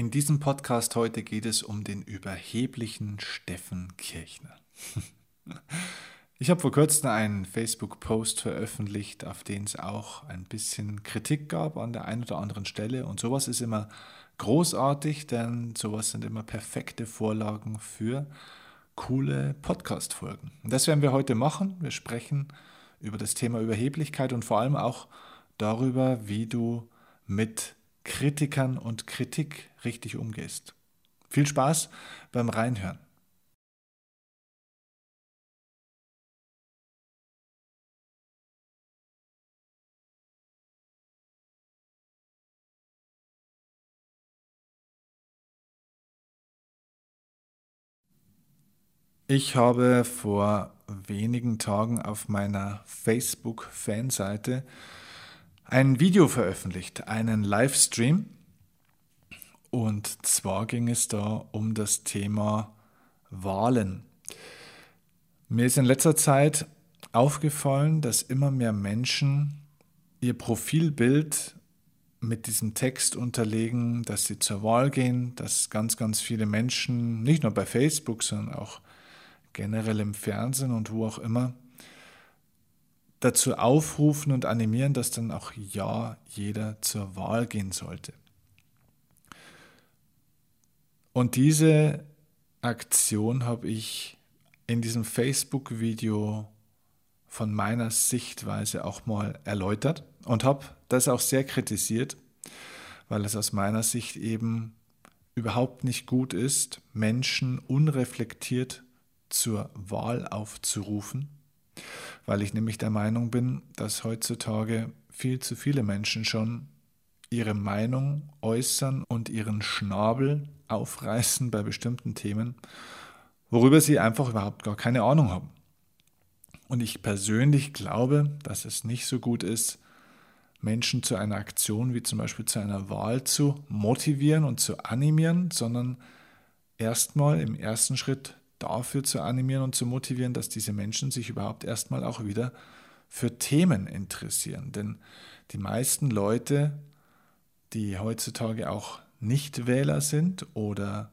In diesem Podcast heute geht es um den überheblichen Steffen Kirchner. Ich habe vor kurzem einen Facebook-Post veröffentlicht, auf den es auch ein bisschen Kritik gab an der einen oder anderen Stelle. Und sowas ist immer großartig, denn sowas sind immer perfekte Vorlagen für coole Podcast-Folgen. Und das werden wir heute machen. Wir sprechen über das Thema Überheblichkeit und vor allem auch darüber, wie du mit Kritikern und Kritik richtig umgehst. Viel Spaß beim Reinhören. Ich habe vor wenigen Tagen auf meiner Facebook-Fanseite ein Video veröffentlicht, einen Livestream. Und zwar ging es da um das Thema Wahlen. Mir ist in letzter Zeit aufgefallen, dass immer mehr Menschen ihr Profilbild mit diesem Text unterlegen, dass sie zur Wahl gehen, dass ganz, ganz viele Menschen, nicht nur bei Facebook, sondern auch generell im Fernsehen und wo auch immer, dazu aufrufen und animieren, dass dann auch ja jeder zur Wahl gehen sollte. Und diese Aktion habe ich in diesem Facebook-Video von meiner Sichtweise auch mal erläutert und habe das auch sehr kritisiert, weil es aus meiner Sicht eben überhaupt nicht gut ist, Menschen unreflektiert zur Wahl aufzurufen, weil ich nämlich der Meinung bin, dass heutzutage viel zu viele Menschen schon ihre Meinung äußern und ihren Schnabel aufreißen bei bestimmten Themen, worüber sie einfach überhaupt gar keine Ahnung haben. Und ich persönlich glaube, dass es nicht so gut ist, Menschen zu einer Aktion wie zum Beispiel zu einer Wahl zu motivieren und zu animieren, sondern erstmal im ersten Schritt dafür zu animieren und zu motivieren, dass diese Menschen sich überhaupt erstmal auch wieder für Themen interessieren. Denn die meisten Leute, die heutzutage auch Nichtwähler sind oder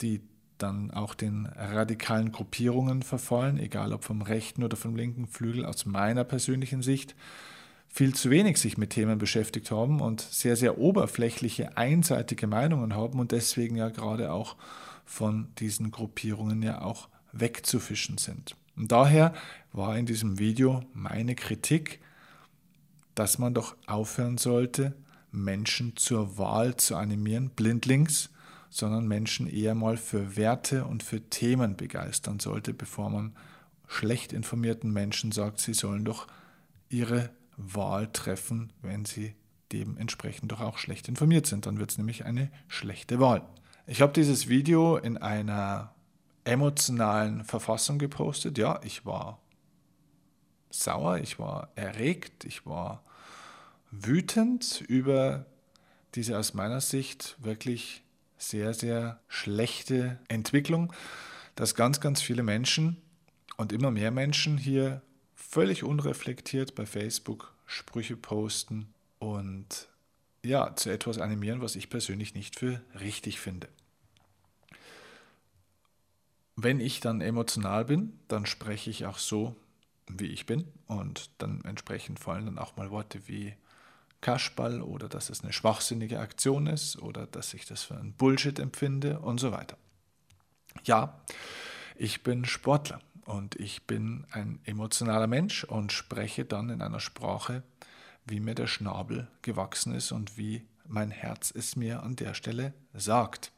die dann auch den radikalen Gruppierungen verfallen, egal ob vom rechten oder vom linken Flügel, aus meiner persönlichen Sicht, viel zu wenig sich mit Themen beschäftigt haben und sehr, sehr oberflächliche, einseitige Meinungen haben und deswegen ja gerade auch von diesen Gruppierungen ja auch wegzufischen sind. Und daher war in diesem Video meine Kritik, dass man doch aufhören sollte, Menschen zur Wahl zu animieren, blindlings, sondern Menschen eher mal für Werte und für Themen begeistern sollte, bevor man schlecht informierten Menschen sagt, sie sollen doch ihre Wahl treffen, wenn sie dementsprechend doch auch schlecht informiert sind. Dann wird es nämlich eine schlechte Wahl. Ich habe dieses Video in einer emotionalen Verfassung gepostet. Ja, ich war sauer, ich war erregt, ich war wütend über diese aus meiner Sicht wirklich sehr, sehr schlechte Entwicklung, dass ganz, ganz viele Menschen und immer mehr Menschen hier völlig unreflektiert bei Facebook Sprüche posten und ja, zu etwas animieren, was ich persönlich nicht für richtig finde. Wenn ich dann emotional bin, dann spreche ich auch so, wie ich bin und dann entsprechend fallen dann auch mal Worte wie Kaschball oder dass es eine schwachsinnige Aktion ist oder dass ich das für ein Bullshit empfinde und so weiter. Ja, ich bin Sportler und ich bin ein emotionaler Mensch und spreche dann in einer Sprache, wie mir der Schnabel gewachsen ist und wie mein Herz es mir an der Stelle sagt.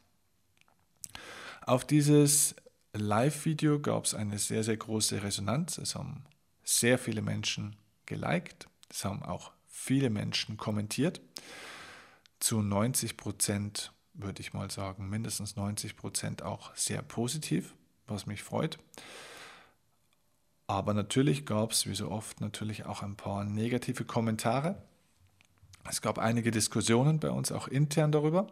Auf dieses Live-Video gab es eine sehr, sehr große Resonanz. Es haben sehr viele Menschen geliked. Es haben auch viele Menschen kommentiert. Zu 90 Prozent würde ich mal sagen, mindestens 90 Prozent auch sehr positiv, was mich freut. Aber natürlich gab es, wie so oft, natürlich auch ein paar negative Kommentare. Es gab einige Diskussionen bei uns auch intern darüber.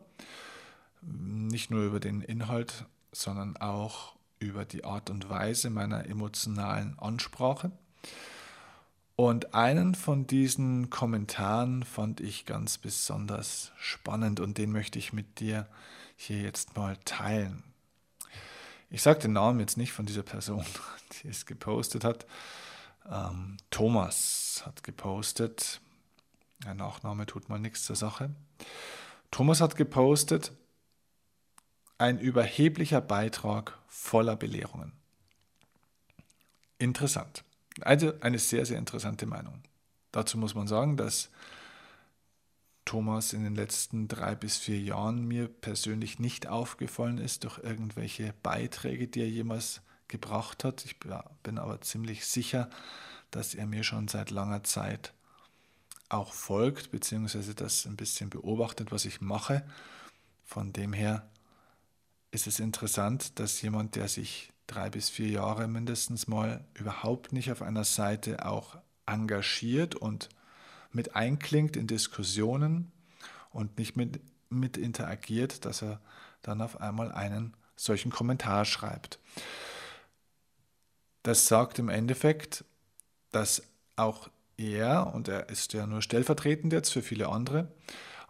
Nicht nur über den Inhalt, sondern auch über die Art und Weise meiner emotionalen Ansprache. Und einen von diesen Kommentaren fand ich ganz besonders spannend und den möchte ich mit dir hier jetzt mal teilen. Ich sage den Namen jetzt nicht von dieser Person, die es gepostet hat. Ähm, Thomas hat gepostet. Der Nachname tut mal nichts zur Sache. Thomas hat gepostet, ein überheblicher Beitrag voller Belehrungen. Interessant. Also eine sehr, sehr interessante Meinung. Dazu muss man sagen, dass Thomas in den letzten drei bis vier Jahren mir persönlich nicht aufgefallen ist durch irgendwelche Beiträge, die er jemals gebracht hat. Ich bin aber ziemlich sicher, dass er mir schon seit langer Zeit auch folgt, beziehungsweise das ein bisschen beobachtet, was ich mache. Von dem her ist es interessant, dass jemand, der sich drei bis vier Jahre mindestens mal überhaupt nicht auf einer Seite auch engagiert und mit einklingt in Diskussionen und nicht mit, mit interagiert, dass er dann auf einmal einen solchen Kommentar schreibt. Das sagt im Endeffekt, dass auch er, und er ist ja nur stellvertretend jetzt für viele andere,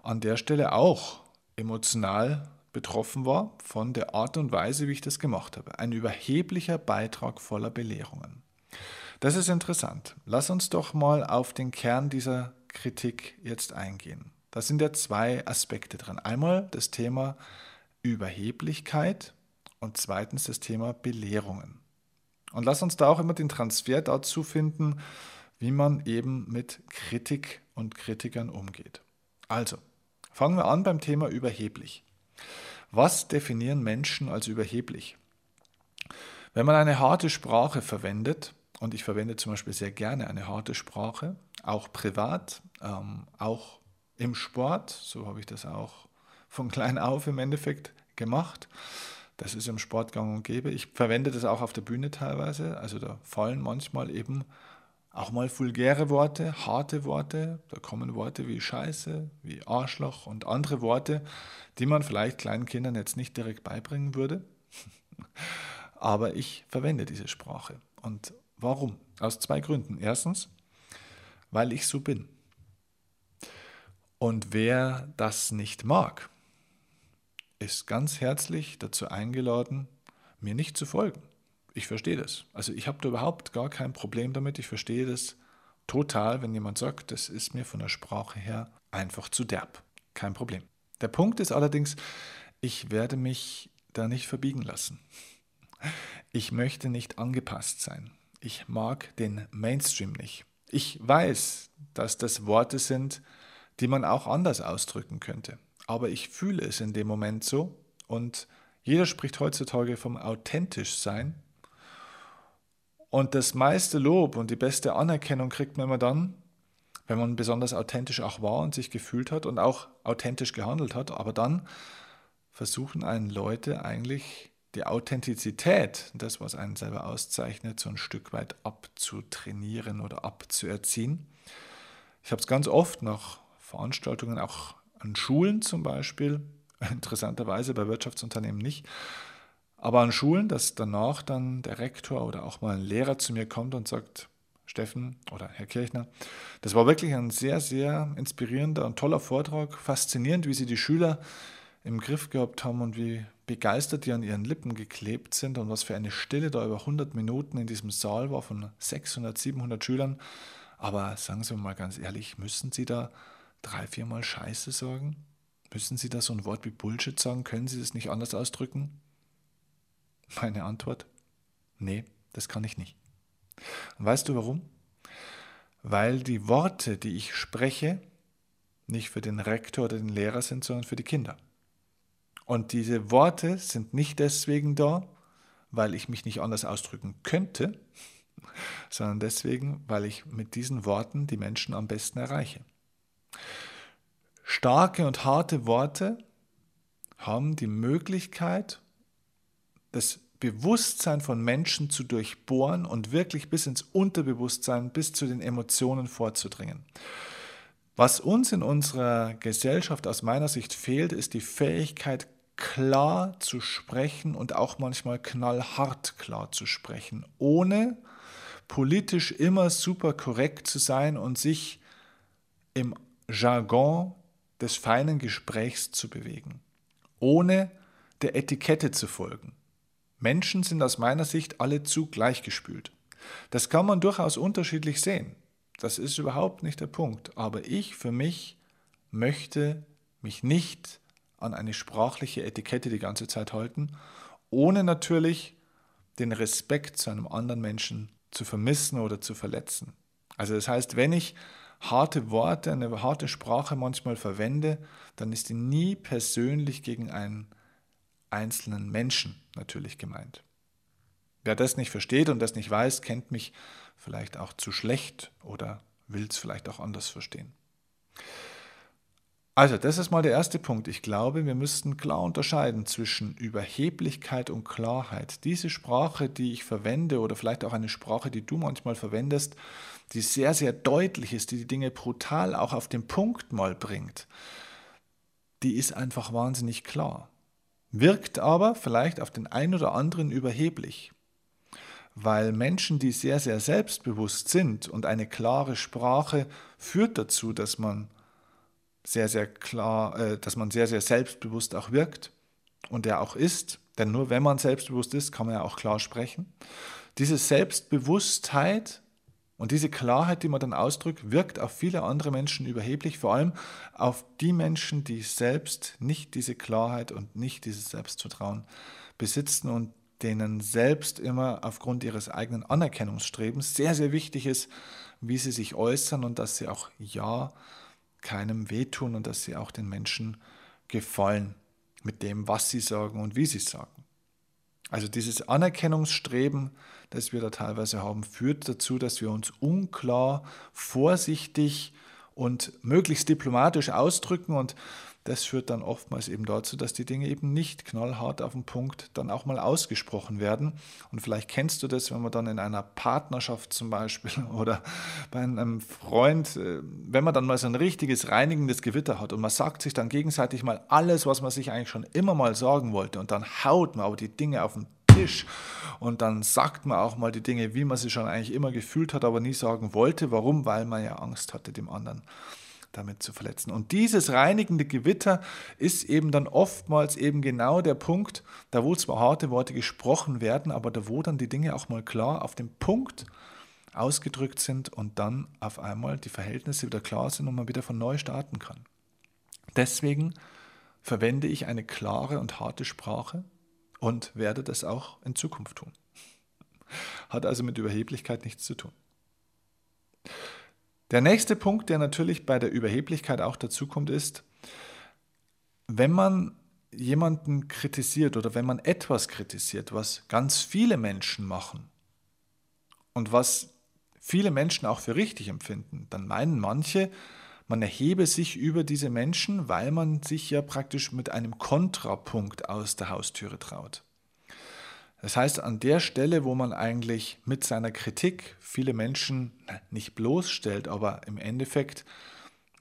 an der Stelle auch emotional betroffen war von der Art und Weise, wie ich das gemacht habe. Ein überheblicher Beitrag voller Belehrungen. Das ist interessant. Lass uns doch mal auf den Kern dieser Kritik jetzt eingehen. Da sind ja zwei Aspekte drin. Einmal das Thema Überheblichkeit und zweitens das Thema Belehrungen. Und lass uns da auch immer den Transfer dazu finden, wie man eben mit Kritik und Kritikern umgeht. Also, fangen wir an beim Thema überheblich. Was definieren Menschen als überheblich? Wenn man eine harte Sprache verwendet, und ich verwende zum Beispiel sehr gerne eine harte Sprache, auch privat, ähm, auch im Sport, so habe ich das auch von klein auf im Endeffekt gemacht. Das ist im Sport gang und gäbe. Ich verwende das auch auf der Bühne teilweise. Also da fallen manchmal eben auch mal vulgäre Worte, harte Worte. Da kommen Worte wie Scheiße, wie Arschloch und andere Worte, die man vielleicht kleinen Kindern jetzt nicht direkt beibringen würde. Aber ich verwende diese Sprache. Und warum? Aus zwei Gründen. Erstens, weil ich so bin. Und wer das nicht mag, ist ganz herzlich dazu eingeladen, mir nicht zu folgen. Ich verstehe das. Also ich habe da überhaupt gar kein Problem damit. Ich verstehe das total, wenn jemand sagt, das ist mir von der Sprache her einfach zu derb. Kein Problem. Der Punkt ist allerdings, ich werde mich da nicht verbiegen lassen. Ich möchte nicht angepasst sein. Ich mag den Mainstream nicht. Ich weiß, dass das Worte sind, die man auch anders ausdrücken könnte. Aber ich fühle es in dem Moment so und jeder spricht heutzutage vom authentisch sein und das meiste Lob und die beste Anerkennung kriegt man immer dann, wenn man besonders authentisch auch war und sich gefühlt hat und auch authentisch gehandelt hat. Aber dann versuchen einen Leute eigentlich die Authentizität, das, was einen selber auszeichnet, so ein Stück weit abzutrainieren oder abzuerziehen. Ich habe es ganz oft nach Veranstaltungen, auch an Schulen zum Beispiel, interessanterweise bei Wirtschaftsunternehmen nicht, aber an Schulen, dass danach dann der Rektor oder auch mal ein Lehrer zu mir kommt und sagt, Steffen oder Herr Kirchner, das war wirklich ein sehr, sehr inspirierender und toller Vortrag. Faszinierend, wie Sie die Schüler im Griff gehabt haben und wie begeistert die an ihren Lippen geklebt sind und was für eine Stille da über 100 Minuten in diesem Saal war von 600, 700 Schülern. Aber sagen Sie mal ganz ehrlich, müssen Sie da drei, viermal Scheiße sagen? Müssen Sie da so ein Wort wie Bullshit sagen? Können Sie das nicht anders ausdrücken? Meine Antwort, nee, das kann ich nicht. Und weißt du warum? Weil die Worte, die ich spreche, nicht für den Rektor oder den Lehrer sind, sondern für die Kinder. Und diese Worte sind nicht deswegen da, weil ich mich nicht anders ausdrücken könnte, sondern deswegen, weil ich mit diesen Worten die Menschen am besten erreiche. Starke und harte Worte haben die Möglichkeit das Bewusstsein von Menschen zu durchbohren und wirklich bis ins Unterbewusstsein, bis zu den Emotionen vorzudringen. Was uns in unserer Gesellschaft aus meiner Sicht fehlt, ist die Fähigkeit, klar zu sprechen und auch manchmal knallhart klar zu sprechen, ohne politisch immer super korrekt zu sein und sich im Jargon des feinen Gesprächs zu bewegen, ohne der Etikette zu folgen. Menschen sind aus meiner Sicht alle zu gleichgespült. Das kann man durchaus unterschiedlich sehen. Das ist überhaupt nicht der Punkt. Aber ich für mich möchte mich nicht an eine sprachliche Etikette die ganze Zeit halten, ohne natürlich den Respekt zu einem anderen Menschen zu vermissen oder zu verletzen. Also das heißt, wenn ich harte Worte, eine harte Sprache manchmal verwende, dann ist die nie persönlich gegen einen einzelnen Menschen natürlich gemeint. Wer das nicht versteht und das nicht weiß, kennt mich vielleicht auch zu schlecht oder will es vielleicht auch anders verstehen. Also, das ist mal der erste Punkt. Ich glaube, wir müssten klar unterscheiden zwischen Überheblichkeit und Klarheit. Diese Sprache, die ich verwende, oder vielleicht auch eine Sprache, die du manchmal verwendest, die sehr, sehr deutlich ist, die die Dinge brutal auch auf den Punkt mal bringt, die ist einfach wahnsinnig klar. Wirkt aber vielleicht auf den einen oder anderen überheblich. Weil Menschen, die sehr, sehr selbstbewusst sind und eine klare Sprache führt dazu, dass man sehr, sehr klar, äh, dass man sehr, sehr selbstbewusst auch wirkt und er auch ist. Denn nur wenn man selbstbewusst ist, kann man ja auch klar sprechen. Diese Selbstbewusstheit und diese Klarheit, die man dann ausdrückt, wirkt auf viele andere Menschen überheblich, vor allem auf die Menschen, die selbst nicht diese Klarheit und nicht dieses Selbstvertrauen besitzen und denen selbst immer aufgrund ihres eigenen Anerkennungsstrebens sehr, sehr wichtig ist, wie sie sich äußern und dass sie auch Ja keinem wehtun und dass sie auch den Menschen gefallen mit dem, was sie sagen und wie sie sagen. Also dieses Anerkennungsstreben, das wir da teilweise haben, führt dazu, dass wir uns unklar, vorsichtig und möglichst diplomatisch ausdrücken und das führt dann oftmals eben dazu, dass die Dinge eben nicht knallhart auf den Punkt dann auch mal ausgesprochen werden. Und vielleicht kennst du das, wenn man dann in einer Partnerschaft zum Beispiel oder bei einem Freund, äh, wenn man dann mal so ein richtiges reinigendes Gewitter hat und man sagt sich dann gegenseitig mal alles, was man sich eigentlich schon immer mal sagen wollte und dann haut man aber die Dinge auf den Tisch und dann sagt man auch mal die Dinge, wie man sie schon eigentlich immer gefühlt hat, aber nie sagen wollte. Warum? Weil man ja Angst hatte, dem anderen damit zu verletzen. Und dieses reinigende Gewitter ist eben dann oftmals eben genau der Punkt, da wo zwar harte Worte gesprochen werden, aber da wo dann die Dinge auch mal klar auf dem Punkt ausgedrückt sind und dann auf einmal die Verhältnisse wieder klar sind und man wieder von neu starten kann. Deswegen verwende ich eine klare und harte Sprache und werde das auch in Zukunft tun. Hat also mit Überheblichkeit nichts zu tun. Der nächste Punkt, der natürlich bei der Überheblichkeit auch dazu kommt, ist, wenn man jemanden kritisiert oder wenn man etwas kritisiert, was ganz viele Menschen machen und was viele Menschen auch für richtig empfinden, dann meinen manche, man erhebe sich über diese Menschen, weil man sich ja praktisch mit einem Kontrapunkt aus der Haustüre traut. Das heißt, an der Stelle, wo man eigentlich mit seiner Kritik viele Menschen nicht bloßstellt, aber im Endeffekt,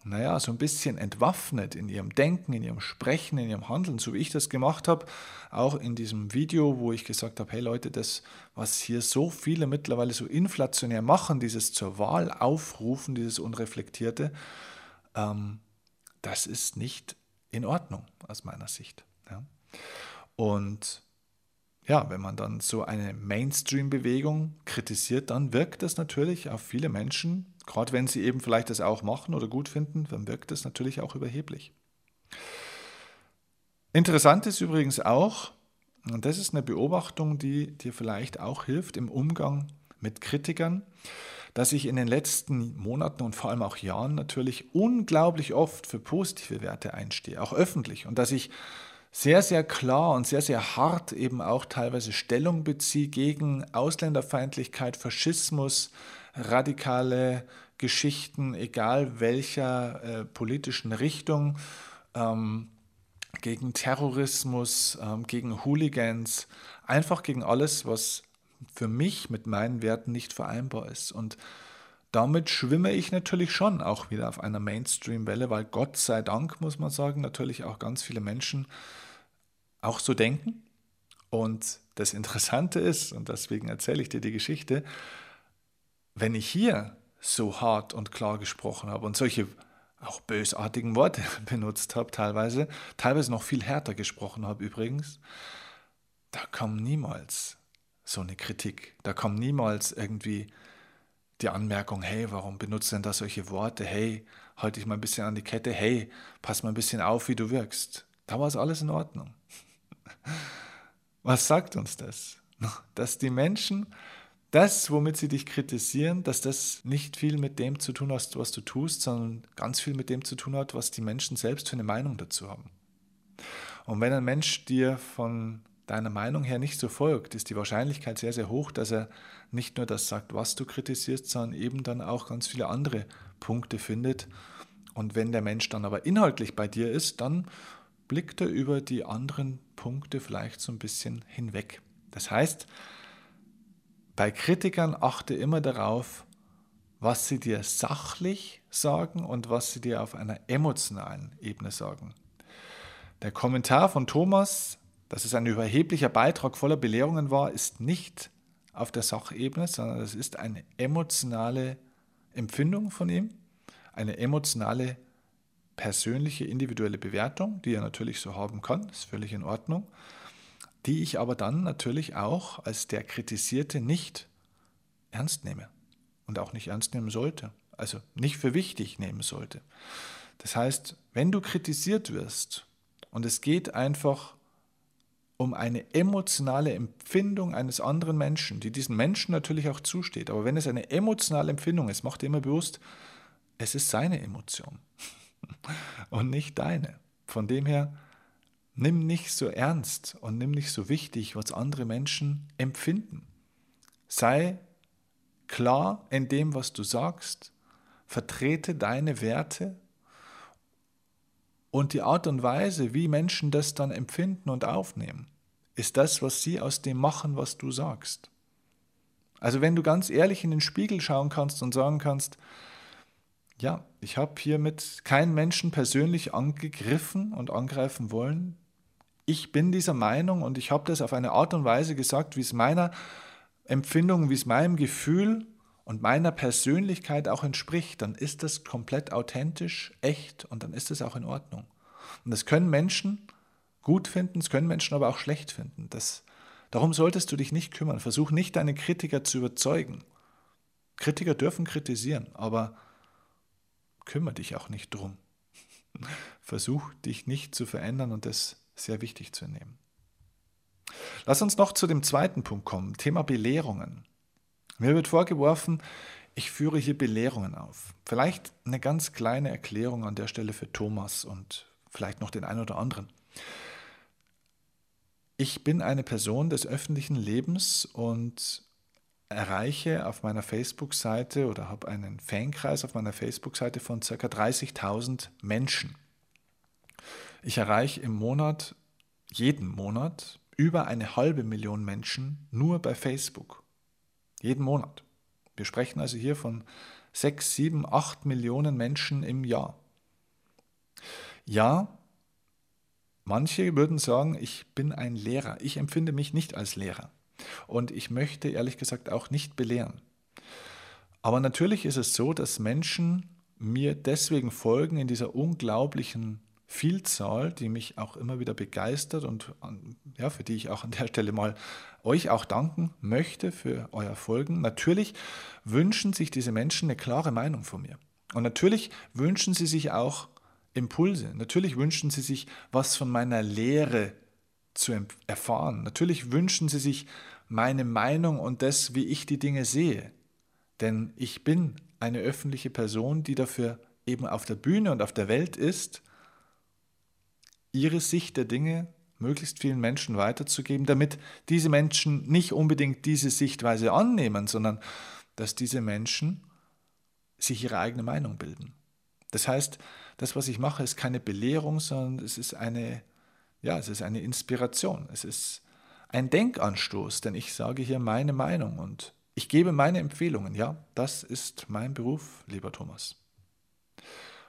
naja, so ein bisschen entwaffnet in ihrem Denken, in ihrem Sprechen, in ihrem Handeln, so wie ich das gemacht habe, auch in diesem Video, wo ich gesagt habe, hey Leute, das, was hier so viele mittlerweile so inflationär machen, dieses zur Wahl aufrufen, dieses Unreflektierte, ähm, das ist nicht in Ordnung aus meiner Sicht. Ja. Und ja, wenn man dann so eine Mainstream-Bewegung kritisiert, dann wirkt das natürlich auf viele Menschen, gerade wenn sie eben vielleicht das auch machen oder gut finden, dann wirkt das natürlich auch überheblich. Interessant ist übrigens auch, und das ist eine Beobachtung, die dir vielleicht auch hilft im Umgang mit Kritikern, dass ich in den letzten Monaten und vor allem auch Jahren natürlich unglaublich oft für positive Werte einstehe, auch öffentlich, und dass ich sehr, sehr klar und sehr, sehr hart eben auch teilweise Stellung beziehe gegen Ausländerfeindlichkeit, Faschismus, radikale Geschichten, egal welcher äh, politischen Richtung, ähm, gegen Terrorismus, ähm, gegen Hooligans, einfach gegen alles, was für mich mit meinen Werten nicht vereinbar ist. Und damit schwimme ich natürlich schon auch wieder auf einer Mainstream-Welle, weil Gott sei Dank, muss man sagen, natürlich auch ganz viele Menschen auch so denken. Und das Interessante ist, und deswegen erzähle ich dir die Geschichte, wenn ich hier so hart und klar gesprochen habe und solche auch bösartigen Worte benutzt habe, teilweise, teilweise noch viel härter gesprochen habe übrigens, da kommt niemals so eine Kritik. Da kommt niemals irgendwie die Anmerkung, hey, warum benutzt denn da solche Worte? Hey, halte dich mal ein bisschen an die Kette. Hey, pass mal ein bisschen auf, wie du wirkst. Da war es alles in Ordnung. Was sagt uns das? Dass die Menschen das, womit sie dich kritisieren, dass das nicht viel mit dem zu tun hat, was du tust, sondern ganz viel mit dem zu tun hat, was die Menschen selbst für eine Meinung dazu haben. Und wenn ein Mensch dir von deiner Meinung her nicht so folgt, ist die Wahrscheinlichkeit sehr, sehr hoch, dass er nicht nur das sagt, was du kritisierst, sondern eben dann auch ganz viele andere Punkte findet. Und wenn der Mensch dann aber inhaltlich bei dir ist, dann blickt er über die anderen Punkte vielleicht so ein bisschen hinweg. Das heißt, bei Kritikern achte immer darauf, was sie dir sachlich sagen und was sie dir auf einer emotionalen Ebene sagen. Der Kommentar von Thomas, dass es ein überheblicher Beitrag voller Belehrungen war, ist nicht auf der Sachebene, sondern es ist eine emotionale Empfindung von ihm, eine emotionale, persönliche, individuelle Bewertung, die er natürlich so haben kann, ist völlig in Ordnung die ich aber dann natürlich auch als der Kritisierte nicht ernst nehme und auch nicht ernst nehmen sollte, also nicht für wichtig nehmen sollte. Das heißt, wenn du kritisiert wirst und es geht einfach um eine emotionale Empfindung eines anderen Menschen, die diesen Menschen natürlich auch zusteht, aber wenn es eine emotionale Empfindung ist, mach dir immer bewusst, es ist seine Emotion und nicht deine. Von dem her, Nimm nicht so ernst und nimm nicht so wichtig, was andere Menschen empfinden. Sei klar in dem, was du sagst, vertrete deine Werte und die Art und Weise, wie Menschen das dann empfinden und aufnehmen, ist das, was sie aus dem machen, was du sagst. Also wenn du ganz ehrlich in den Spiegel schauen kannst und sagen kannst, ja, ich habe hiermit keinen Menschen persönlich angegriffen und angreifen wollen, ich bin dieser Meinung und ich habe das auf eine Art und Weise gesagt, wie es meiner Empfindung, wie es meinem Gefühl und meiner Persönlichkeit auch entspricht, dann ist das komplett authentisch, echt und dann ist es auch in Ordnung. Und das können Menschen gut finden, das können Menschen aber auch schlecht finden. Das, darum solltest du dich nicht kümmern. Versuch nicht, deine Kritiker zu überzeugen. Kritiker dürfen kritisieren, aber kümmere dich auch nicht drum. Versuch dich nicht zu verändern und das sehr wichtig zu nehmen. Lass uns noch zu dem zweiten Punkt kommen, Thema Belehrungen. Mir wird vorgeworfen, ich führe hier Belehrungen auf. Vielleicht eine ganz kleine Erklärung an der Stelle für Thomas und vielleicht noch den einen oder anderen. Ich bin eine Person des öffentlichen Lebens und erreiche auf meiner Facebook-Seite oder habe einen Fankreis auf meiner Facebook-Seite von ca. 30.000 Menschen. Ich erreiche im Monat, jeden Monat, über eine halbe Million Menschen nur bei Facebook. Jeden Monat. Wir sprechen also hier von sechs, sieben, acht Millionen Menschen im Jahr. Ja, manche würden sagen, ich bin ein Lehrer. Ich empfinde mich nicht als Lehrer. Und ich möchte ehrlich gesagt auch nicht belehren. Aber natürlich ist es so, dass Menschen mir deswegen folgen in dieser unglaublichen Vielzahl, die mich auch immer wieder begeistert und ja, für die ich auch an der Stelle mal euch auch danken möchte für euer Folgen. Natürlich wünschen sich diese Menschen eine klare Meinung von mir. Und natürlich wünschen sie sich auch Impulse. Natürlich wünschen sie sich was von meiner Lehre zu erfahren. Natürlich wünschen sie sich meine Meinung und das, wie ich die Dinge sehe. Denn ich bin eine öffentliche Person, die dafür eben auf der Bühne und auf der Welt ist, ihre Sicht der Dinge möglichst vielen Menschen weiterzugeben, damit diese Menschen nicht unbedingt diese Sichtweise annehmen, sondern dass diese Menschen sich ihre eigene Meinung bilden. Das heißt, das, was ich mache, ist keine Belehrung, sondern es ist eine, ja, es ist eine Inspiration. Es ist ein Denkanstoß, denn ich sage hier meine Meinung und ich gebe meine Empfehlungen. Ja, das ist mein Beruf, lieber Thomas.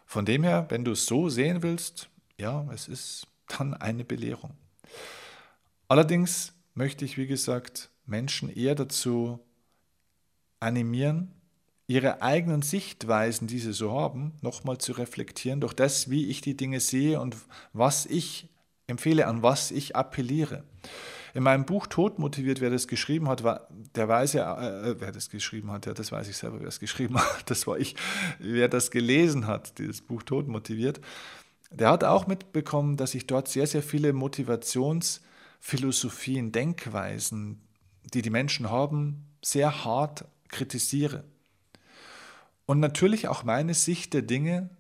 Von dem her, wenn du es so sehen willst, ja, es ist dann eine Belehrung. Allerdings möchte ich, wie gesagt, Menschen eher dazu animieren, ihre eigenen Sichtweisen, die sie so haben, nochmal zu reflektieren durch das, wie ich die Dinge sehe und was ich empfehle, an was ich appelliere. In meinem Buch Tod motiviert, wer das geschrieben hat, war, der weiß ja, äh, wer das geschrieben hat, ja, das weiß ich selber, wer es geschrieben hat, das war ich, wer das gelesen hat, dieses Buch Tod motiviert, der hat auch mitbekommen, dass ich dort sehr, sehr viele Motivationsphilosophien, Denkweisen, die die Menschen haben, sehr hart kritisiere. Und natürlich auch meine Sicht der Dinge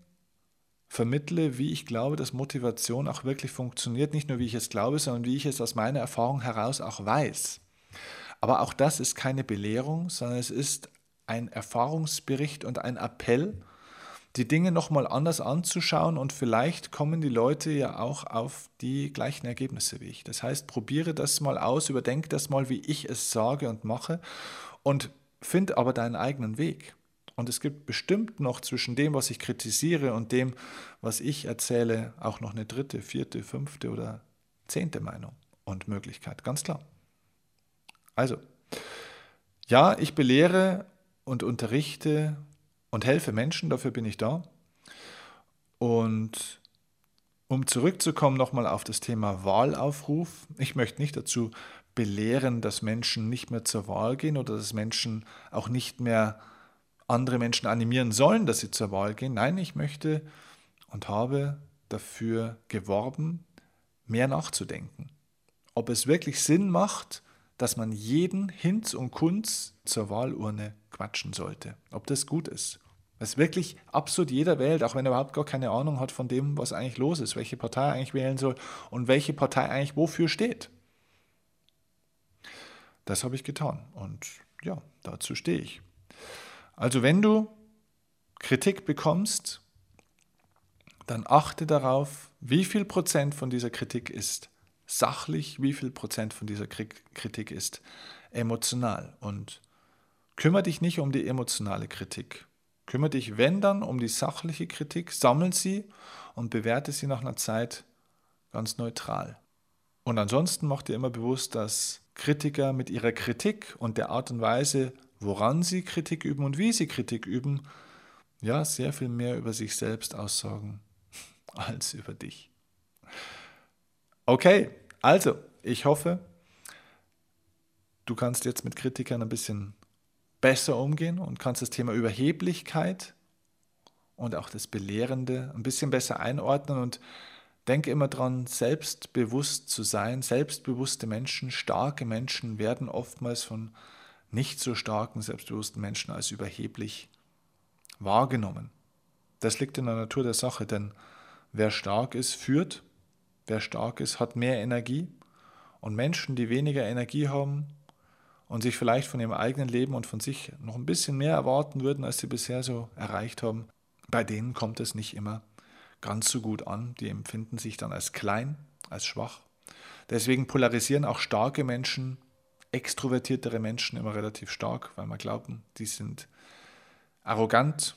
vermittle, wie ich glaube, dass Motivation auch wirklich funktioniert. Nicht nur wie ich es glaube, sondern wie ich es aus meiner Erfahrung heraus auch weiß. Aber auch das ist keine Belehrung, sondern es ist ein Erfahrungsbericht und ein Appell, die Dinge nochmal anders anzuschauen und vielleicht kommen die Leute ja auch auf die gleichen Ergebnisse wie ich. Das heißt, probiere das mal aus, überdenke das mal, wie ich es sage und mache und find aber deinen eigenen Weg. Und es gibt bestimmt noch zwischen dem, was ich kritisiere und dem, was ich erzähle, auch noch eine dritte, vierte, fünfte oder zehnte Meinung und Möglichkeit, ganz klar. Also, ja, ich belehre und unterrichte und helfe Menschen, dafür bin ich da. Und um zurückzukommen nochmal auf das Thema Wahlaufruf, ich möchte nicht dazu belehren, dass Menschen nicht mehr zur Wahl gehen oder dass Menschen auch nicht mehr andere Menschen animieren sollen, dass sie zur Wahl gehen. Nein, ich möchte und habe dafür geworben, mehr nachzudenken. Ob es wirklich Sinn macht, dass man jeden Hinz und Kunz zur Wahlurne quatschen sollte. Ob das gut ist. Was wirklich absolut jeder wählt, auch wenn er überhaupt gar keine Ahnung hat von dem, was eigentlich los ist, welche Partei eigentlich wählen soll und welche Partei eigentlich wofür steht. Das habe ich getan und ja, dazu stehe ich. Also wenn du Kritik bekommst, dann achte darauf, wie viel Prozent von dieser Kritik ist sachlich, wie viel Prozent von dieser Kritik ist emotional. Und kümmere dich nicht um die emotionale Kritik. Kümmere dich, wenn dann, um die sachliche Kritik, sammel sie und bewerte sie nach einer Zeit ganz neutral. Und ansonsten mach dir immer bewusst, dass Kritiker mit ihrer Kritik und der Art und Weise, woran sie Kritik üben und wie sie Kritik üben, ja, sehr viel mehr über sich selbst aussagen als über dich. Okay, also, ich hoffe, du kannst jetzt mit Kritikern ein bisschen besser umgehen und kannst das Thema Überheblichkeit und auch das Belehrende ein bisschen besser einordnen und denke immer dran, selbstbewusst zu sein. Selbstbewusste Menschen, starke Menschen werden oftmals von nicht so starken, selbstbewussten Menschen als überheblich wahrgenommen. Das liegt in der Natur der Sache, denn wer stark ist, führt, wer stark ist, hat mehr Energie und Menschen, die weniger Energie haben und sich vielleicht von ihrem eigenen Leben und von sich noch ein bisschen mehr erwarten würden, als sie bisher so erreicht haben, bei denen kommt es nicht immer ganz so gut an. Die empfinden sich dann als klein, als schwach. Deswegen polarisieren auch starke Menschen extrovertiertere Menschen immer relativ stark, weil man glauben, die sind arrogant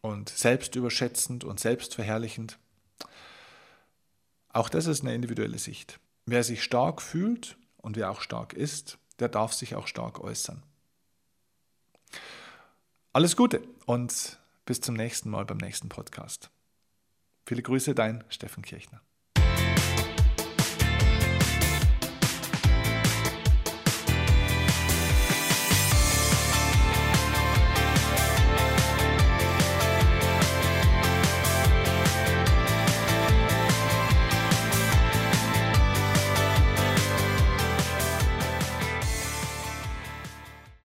und selbstüberschätzend und selbstverherrlichend. Auch das ist eine individuelle Sicht. Wer sich stark fühlt und wer auch stark ist, der darf sich auch stark äußern. Alles Gute und bis zum nächsten Mal beim nächsten Podcast. Viele Grüße, dein Steffen Kirchner.